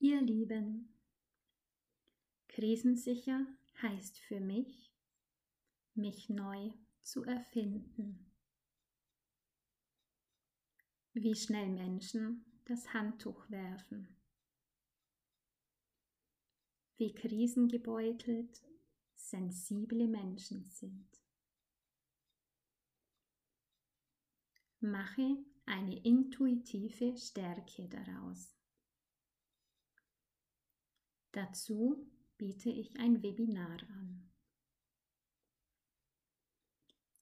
Ihr Lieben, krisensicher heißt für mich, mich neu zu erfinden. Wie schnell Menschen das Handtuch werfen. Wie krisengebeutelt sensible Menschen sind. Mache eine intuitive Stärke daraus. Dazu biete ich ein Webinar an.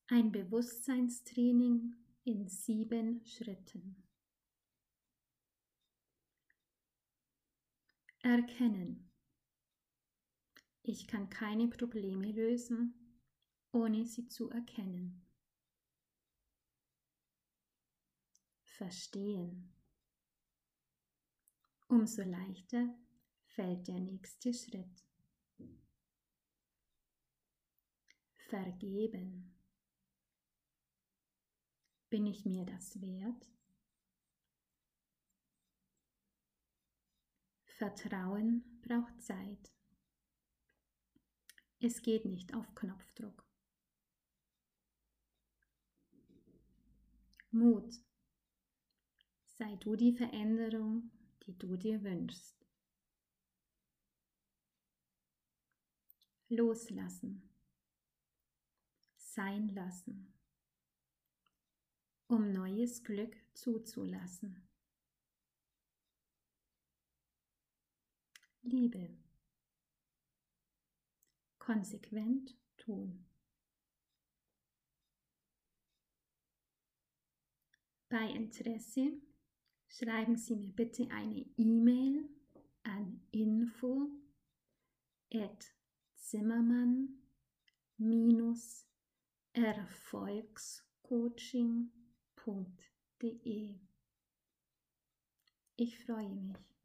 Ein Bewusstseinstraining in sieben Schritten. Erkennen. Ich kann keine Probleme lösen, ohne sie zu erkennen. Verstehen. Umso leichter fällt der nächste Schritt. Vergeben. Bin ich mir das wert? Vertrauen braucht Zeit. Es geht nicht auf Knopfdruck. Mut. Sei du die Veränderung, die du dir wünschst. Loslassen. Sein lassen. Um neues Glück zuzulassen. Liebe. Konsequent tun. Bei Interesse schreiben Sie mir bitte eine E-Mail an info at Zimmermann-Erfolgscoaching.de. Ich freue mich.